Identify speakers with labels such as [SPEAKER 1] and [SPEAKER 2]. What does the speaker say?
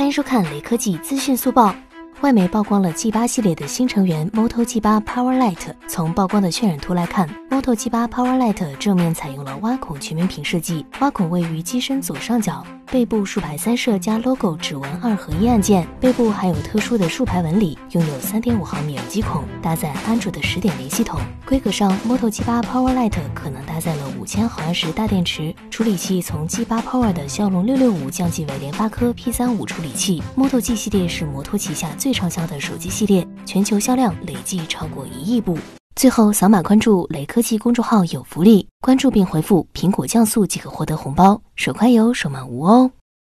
[SPEAKER 1] 欢迎收看雷科技资讯速报。外媒曝光了 G 八系列的新成员 Moto G 八 Power Light。从曝光的渲染图来看，Moto G8 Power Lite 正面采用了挖孔全面屏设计，挖孔位于机身左上角。背部竖排三摄加 logo 指纹二合一按键，背部还有特殊的竖排纹理，拥有三点五毫米耳机孔，搭载安卓的十点零系统。规格上，Moto G8 Power Lite 可能搭载了五千毫安时大电池，处理器从 G8 Power 的骁龙六六五降级为联发科 P 三五处理器。Moto G 系列是摩托旗下最畅销的手机系列，全球销量累计超过一亿部。最后，扫码关注雷科技公众号有福利，关注并回复“苹果降速”即可获得红包，手快有，手慢无哦。